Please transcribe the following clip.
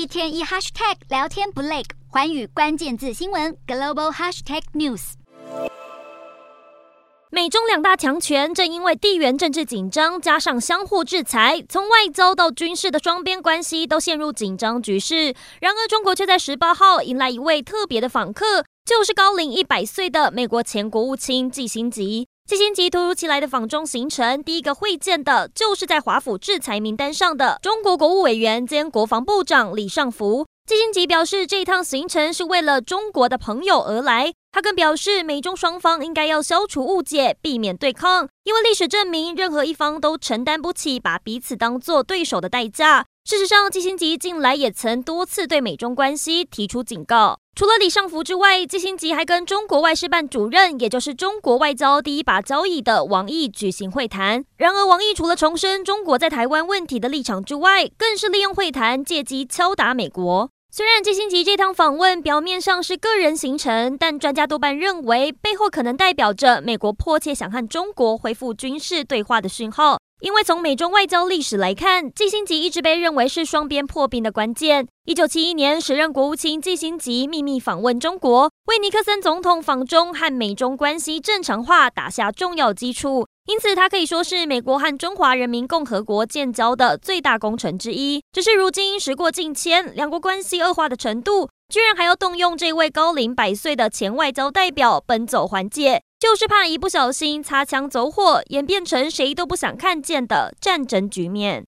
一天一 hashtag 聊天不累，寰宇关键字新闻 global hashtag news。美中两大强权正因为地缘政治紧张，加上相互制裁，从外交到军事的双边关系都陷入紧张局势。然而，中国却在十八号迎来一位特别的访客，就是高龄一百岁的美国前国务卿季辛吉。季辛吉突如其来的访中行程，第一个会见的就是在华府制裁名单上的中国国务委员兼国防部长李尚福。季辛吉表示，这一趟行程是为了中国的朋友而来。他更表示，美中双方应该要消除误解，避免对抗，因为历史证明，任何一方都承担不起把彼此当作对手的代价。事实上，季辛吉近来也曾多次对美中关系提出警告。除了李尚福之外，季辛吉还跟中国外事办主任，也就是中国外交第一把交椅的王毅举行会谈。然而，王毅除了重申中国在台湾问题的立场之外，更是利用会谈借机敲打美国。虽然基辛吉这趟访问表面上是个人行程，但专家多半认为背后可能代表着美国迫切想和中国恢复军事对话的讯号。因为从美中外交历史来看，基辛吉一直被认为是双边破冰的关键。一九七一年，时任国务卿基辛吉秘密访问中国，为尼克森总统访中和美中关系正常化打下重要基础。因此，他可以说是美国和中华人民共和国建交的最大工程之一。只是如今时过境迁，两国关系恶化的程度，居然还要动用这位高龄百岁的前外交代表奔走缓解，就是怕一不小心擦枪走火，演变成谁都不想看见的战争局面。